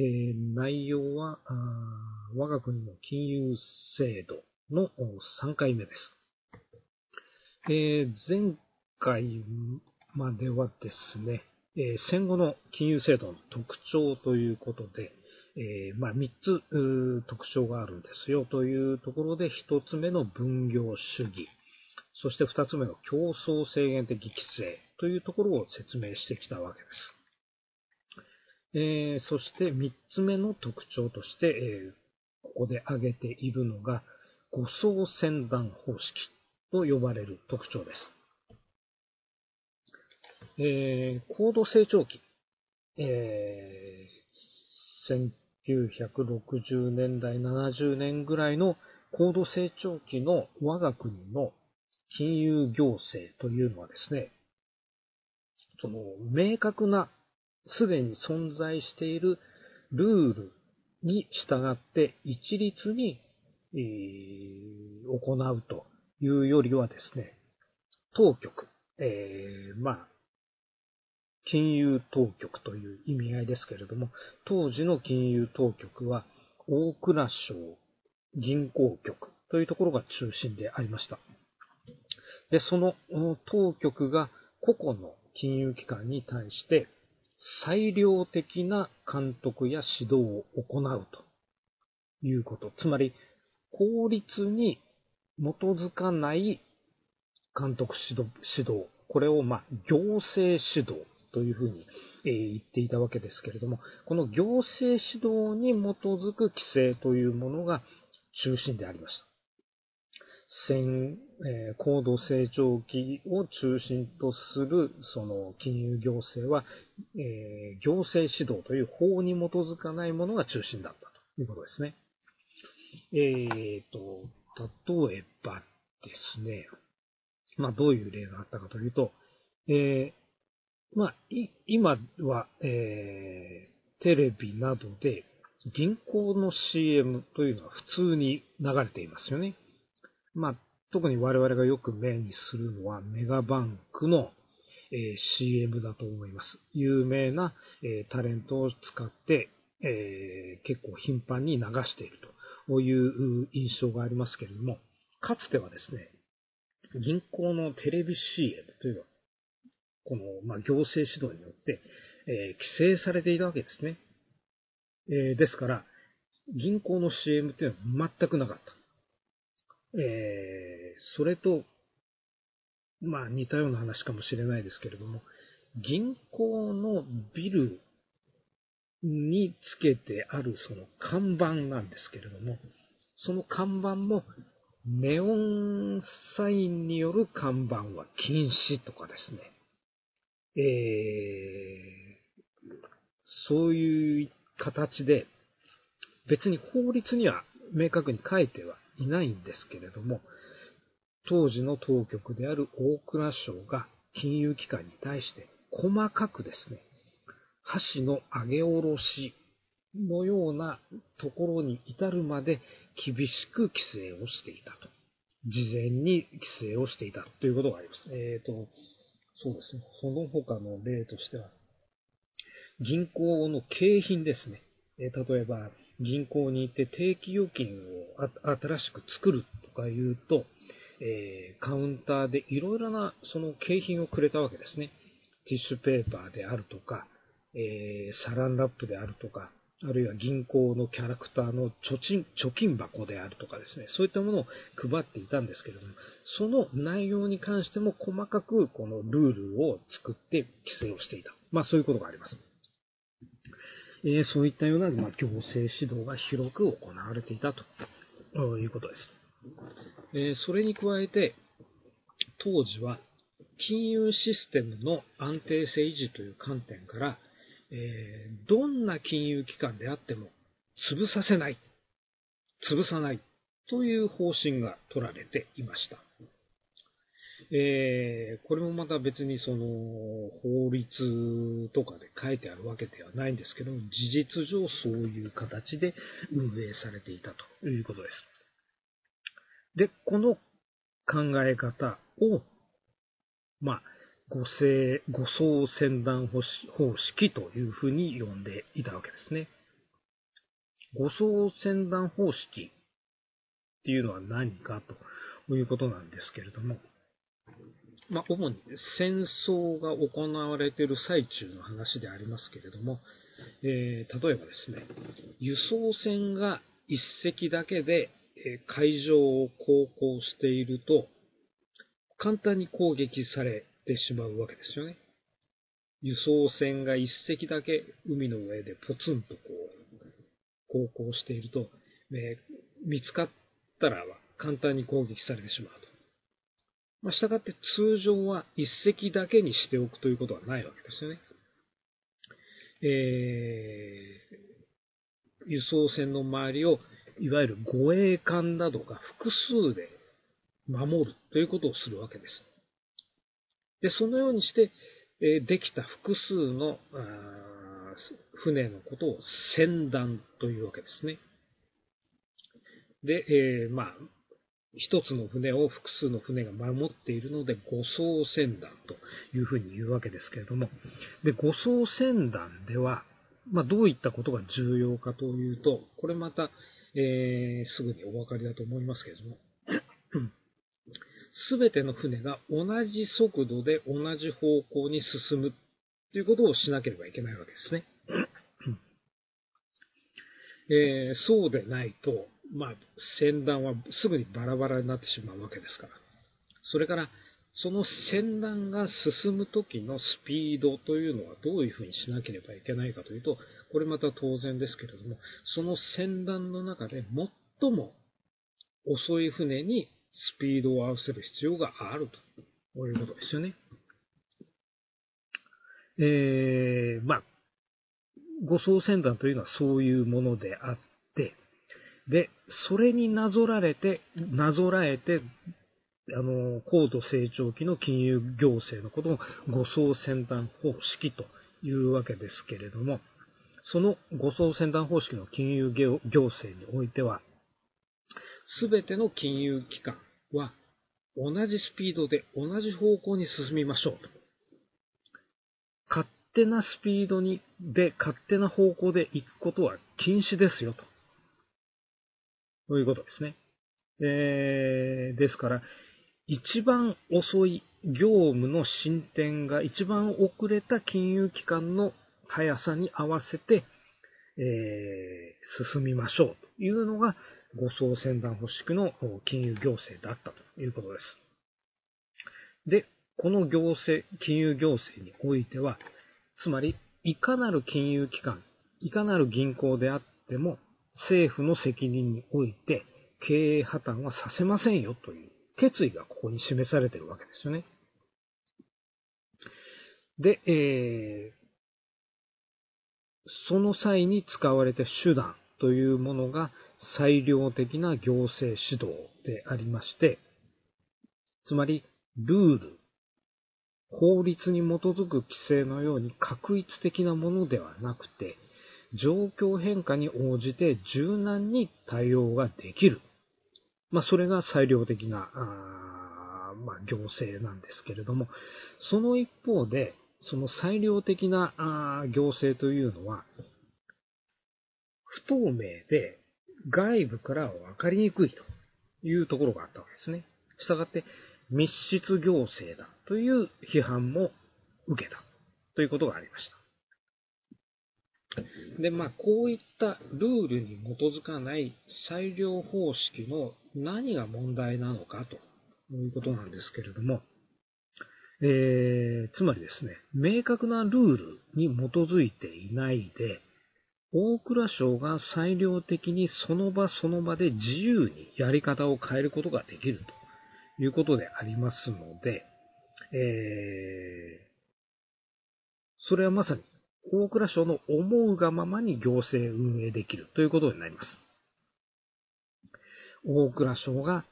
えー、内容は我が国の金融制度の3回目です。えー、前回まではですね、えー、戦後の金融制度の特徴ということで、えー、まあ、3つ特徴があるんですよというところで、1つ目の分業主義、そして2つ目の競争制限的規制というところを説明してきたわけです。えー、そして3つ目の特徴として、えー、ここで挙げているのが、誤送船団方式と呼ばれる特徴です。えー、高度成長期、えー、1960年代、70年ぐらいの高度成長期の我が国の金融行政というのはですね、その明確なすでに存在しているルールに従って一律に、えー、行うというよりはですね、当局、えー、まあ、金融当局という意味合いですけれども、当時の金融当局は大蔵省銀行局というところが中心でありました。で、その当局が個々の金融機関に対して裁量的な監督や指導を行うということ。つまり、法律に基づかない監督指導、指導これを、ま、行政指導というふうに言っていたわけですけれども、この行政指導に基づく規制というものが中心でありました。戦、えー、高度成長期を中心とする、その金融行政は、えー、行政指導という法に基づかないものが中心だったということですね。えーと、例えばですね、まあどういう例があったかというと、えー、まあ、今は、えー、テレビなどで銀行の CM というのは普通に流れていますよね。まあ、特に我々がよく目にするのはメガバンクの、え、CM だと思います。有名な、え、タレントを使って、え、結構頻繁に流しているという印象がありますけれども、かつてはですね、銀行のテレビ CM というのは、この、ま、行政指導によって、え規制されていたわけですね。えですから、銀行の CM っていうのは全くなかった。えー、それと、まあ似たような話かもしれないですけれども、銀行のビルにつけてあるその看板なんですけれども、その看板もネオンサインによる看板は禁止とかですね、えー、そういう形で別に法律には明確に書いてはいないんですけれども、当時の当局である大蔵省が金融機関に対して細かくですね、箸の上げ下ろしのようなところに至るまで厳しく規制をしていたと。事前に規制をしていたということがあります。えっ、ー、と、そうですね。その他の例としては、銀行の景品ですね。え、例えば、銀行に行って定期預金を新しく作るとか言うと、えー、カウンターでいろいろなその景品をくれたわけですね。ティッシュペーパーであるとか、えー、サランラップであるとか、あるいは銀行のキャラクターの貯金貯金箱であるとかですね、そういったものを配っていたんですけれども、その内容に関しても細かくこのルールを作って規制をしていた。まあそういうことがあります。えそういったような、まあ、行政指導が広く行われていたということです。えそれに加えて、当時は金融システムの安定性維持という観点から、えどんな金融機関であっても潰させない、潰さないという方針が取られていました。えー、これもまた別にその法律とかで書いてあるわけではないんですけど、事実上そういう形で運営されていたということです。で、この考え方を、まあ、五星、五層船団方式というふうに呼んでいたわけですね。護送船団方式っていうのは何かということなんですけれども、まあ、主に戦争が行われている最中の話でありますけれども、えー、例えばですね、輸送船が一隻だけで海上を航行していると、簡単に攻撃されてしまうわけですよね。輸送船が一隻だけ海の上でポツンとこう、航行していると、えー、見つかったら簡単に攻撃されてしまうと。まあ、従って通常は一隻だけにしておくということはないわけですよね。えー、輸送船の周りを、いわゆる護衛艦などが複数で守るということをするわけです。で、そのようにして、えできた複数の船のことを船団というわけですね。で、えー、まあ、一つの船を複数の船が守っているので、護送船団というふうに言うわけですけれども、で、護送船団では、まあ、どういったことが重要かというと、これまた、えー、すぐにお分かりだと思いますけれども、すべての船が同じ速度で同じ方向に進むということをしなければいけないわけですね。えー、そうでないと、まあ、船団はすぐにバラバラになってしまうわけですから。それから、その船団が進む時のスピードというのはどういうふうにしなければいけないかというと、これまた当然ですけれども、その船団の中で最も遅い船にスピードを合わせる必要があるということですよね。えー、まあ、護送船団というのはそういうものであって、で、それになぞられて、なぞらえて、あの、高度成長期の金融行政のことを護送船団方式というわけですけれども、その護送船団方式の金融行政においては、すべての金融機関は同じスピードで同じ方向に進みましょうと。勝手なスピードに、で勝手な方向で行くことは禁止ですよと。そういうことですね。えー、ですから、一番遅い業務の進展が一番遅れた金融機関の速さに合わせて、えー、進みましょうというのが、護送船団保宿の金融行政だったということです。で、この行政、金融行政においては、つまり、いかなる金融機関、いかなる銀行であっても、政府の責任において経営破綻はさせませんよという決意がここに示されているわけですよね。で、えー、その際に使われた手段というものが裁量的な行政指導でありまして、つまり、ルール、法律に基づく規制のように確一的なものではなくて、状況変化に応じて柔軟に対応ができる。まあ、それが裁量的な、あまあ、行政なんですけれども、その一方で、その裁量的なあ行政というのは、不透明で外部からは分かりにくいというところがあったわけですね。したがって、密室行政だという批判も受けたということがありました。で、まあ、こういったルールに基づかない裁量方式の何が問題なのかということなんですけれども、えー、つまりですね、明確なルールに基づいていないで、大蔵省が裁量的にその場その場で自由にやり方を変えることができるということでありますので、えー、それはまさに大蔵省の思うがままに行政運営できるということになります。大蔵省が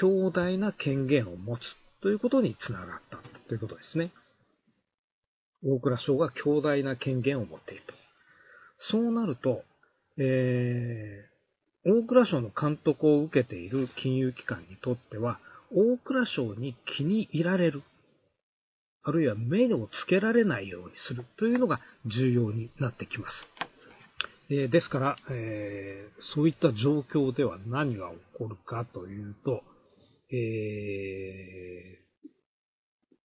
強大な権限を持つということにつながったということですね。大蔵省が強大な権限を持っていると。そうなると、えー、大蔵省の監督を受けている金融機関にとっては、大蔵省に気に入られるあるいは目をつけられないようにするというのが重要になってきます。え、ですから、えー、そういった状況では何が起こるかというと、え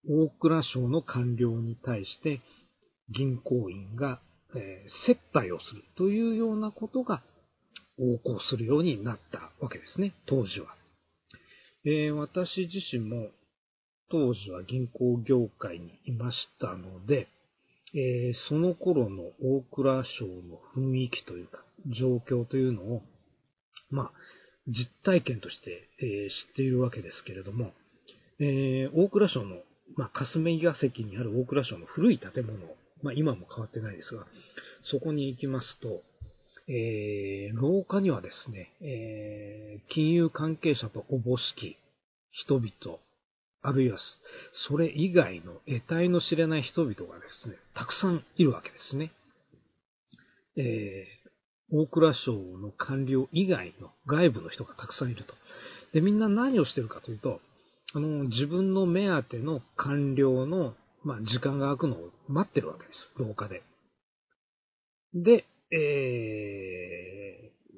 ー、大蔵省の官僚に対して銀行員が、えー、接待をするというようなことが横行するようになったわけですね、当時は。え、私自身も当時は銀行業界にいましたので、えー、その頃の大蔵省の雰囲気というか、状況というのを、まあ、実体験として、えー、知っているわけですけれども、えー、大蔵省の、まあ、霞が関にある大蔵省の古い建物、まあ、今も変わってないですが、そこに行きますと、えー、廊下にはですね、えー、金融関係者とおぼしき人々、あるいはそれ以外の得体の知れない人々がですね、たくさんいるわけですね。えー、大蔵省の官僚以外の外部の人がたくさんいると。で、みんな何をしてるかというと、あの、自分の目当ての官僚の、まあ、時間が空くのを待ってるわけです。廊下で。で、えー、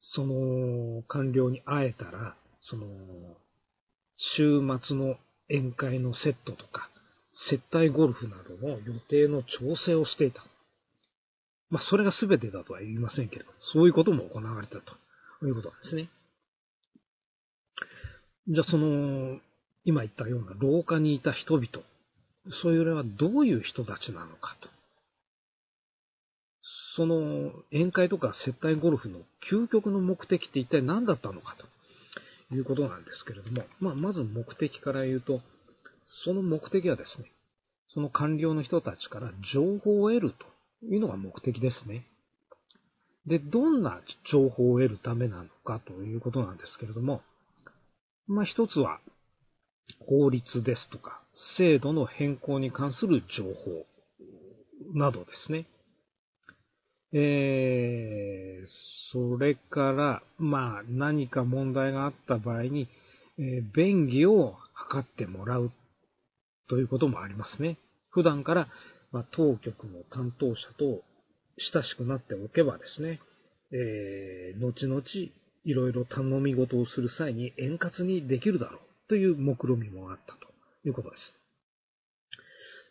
その官僚に会えたら、その、週末の宴会のセットとか、接待ゴルフなどの予定の調整をしていた。まあ、それが全てだとは言いませんけれど、そういうことも行われたということなんですね。じゃあ、その、今言ったような廊下にいた人々、そういうのはどういう人たちなのかと。その宴会とか接待ゴルフの究極の目的って一体何だったのかということなんですけれども、まあ、まず目的から言うと、その目的はですね、その官僚の人たちから情報を得るというのが目的ですね。で、どんな情報を得るためなのかということなんですけれども、まあ、一つは法律ですとか、制度の変更に関する情報などですね。えー、それから、まあ、何か問題があった場合に、えー、便宜を図ってもらうということもありますね。普段から、まあ、当局の担当者と親しくなっておけばですね、えー、後々いろいろ頼み事をする際に円滑にできるだろうという目論みもあったということです。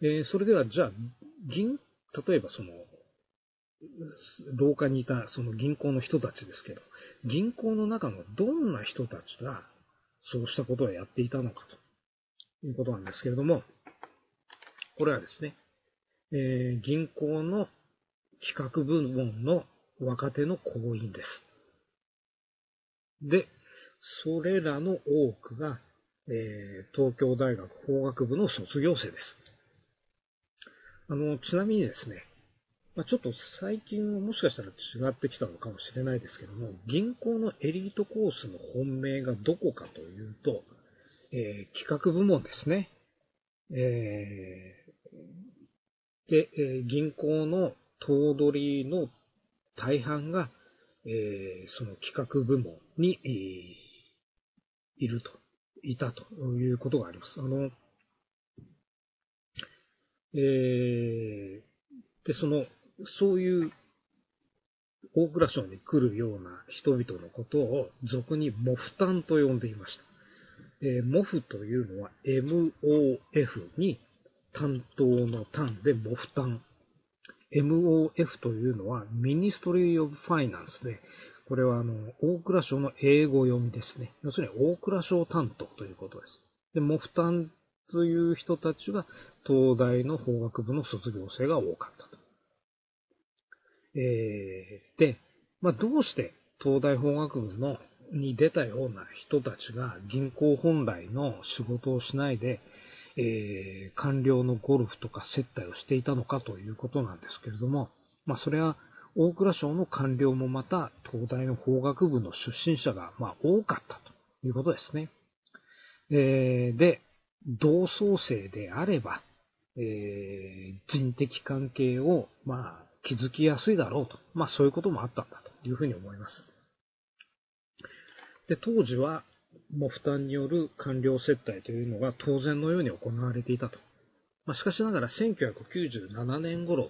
えー、それでは、じゃあ、銀、例えばその、廊下にいたその銀行の人たちですけど、銀行の中のどんな人たちがそうしたことをやっていたのかということなんですけれども、これはですね、えー、銀行の企画部門の若手の行員です。で、それらの多くが、えー、東京大学法学部の卒業生です。あの、ちなみにですね、まあ、ちょっと最近はもしかしたら違ってきたのかもしれないですけども、銀行のエリートコースの本命がどこかというと、えー、企画部門ですね。えー、で、えー、銀行の頭取の大半が、えー、その企画部門に、いると、いたということがあります。あの、えー、で、その、そういう大蔵省に来るような人々のことを俗にモフタンと呼んでいました。えー、モフというのは MOF に担当の単でモフタン。MOF というのは Ministry of Finance で、これはあの、大蔵省の英語読みですね。要するに大蔵省担当ということです。で、モフタンという人たちは東大の法学部の卒業生が多かったと。えー、で、まあ、どうして東大法学部のに出たような人たちが銀行本来の仕事をしないで、えー、官僚のゴルフとか接待をしていたのかということなんですけれども、まあ、それは大蔵省の官僚もまた東大の法学部の出身者が、ま、多かったということですね。えー、で、同窓生であれば、えー、人的関係を、ま、気づきやすいだろうと。まあそういうこともあったんだというふうに思います。で、当時は、もう負担による官僚接待というのが当然のように行われていたと。まあ、しかしながら1997年頃、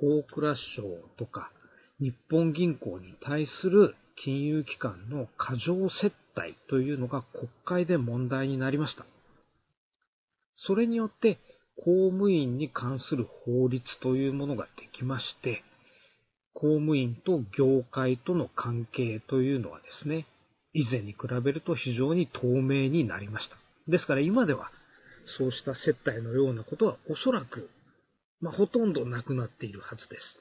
大蔵省とか、日本銀行に対する金融機関の過剰接待というのが国会で問題になりました。それによって公務員に関する法律というものができまして、公務員と業界との関係というのはですね、以前に比べると非常に透明になりました。ですから今ではそうした接待のようなことはおそらく、まあ、ほとんどなくなっているはずです。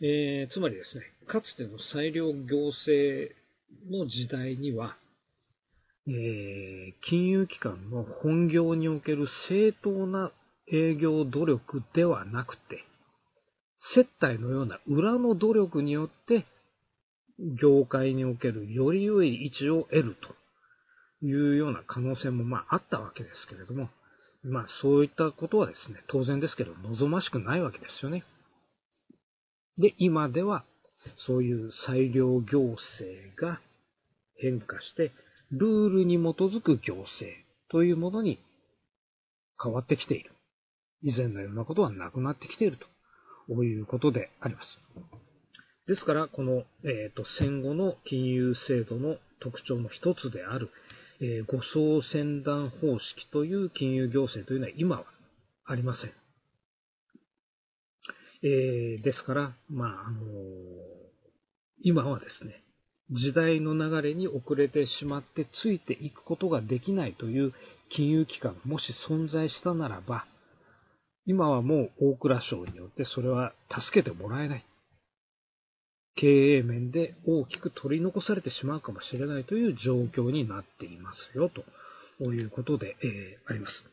えー、つまりですね、かつての裁量行政の時代には、えー、金融機関の本業における正当な営業努力ではなくて、接待のような裏の努力によって、業界におけるより良い位置を得るというような可能性もまああったわけですけれども、まあそういったことはですね、当然ですけど望ましくないわけですよね。で、今ではそういう裁量行政が変化して、ルールに基づく行政というものに変わってきている。以前のようなことはなくなってきているということであります。ですから、この、えーと、戦後の金融制度の特徴の一つである、えー、誤送船団方式という金融行政というのは今はありません。えー、ですから、まあ、あのー、今はですね、時代の流れに遅れてしまってついていくことができないという金融機関がもし存在したならば、今はもう大蔵省によってそれは助けてもらえない。経営面で大きく取り残されてしまうかもしれないという状況になっていますよ、ということで、えー、あります。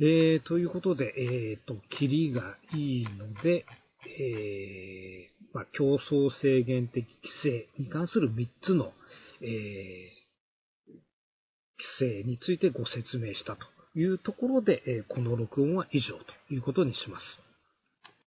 えー、ということで、えー、と、キリがいいので、えー、まあ、競争制限的規制に関する3つの、えー、規制についてご説明したというところで、え、この録音は以上ということにします。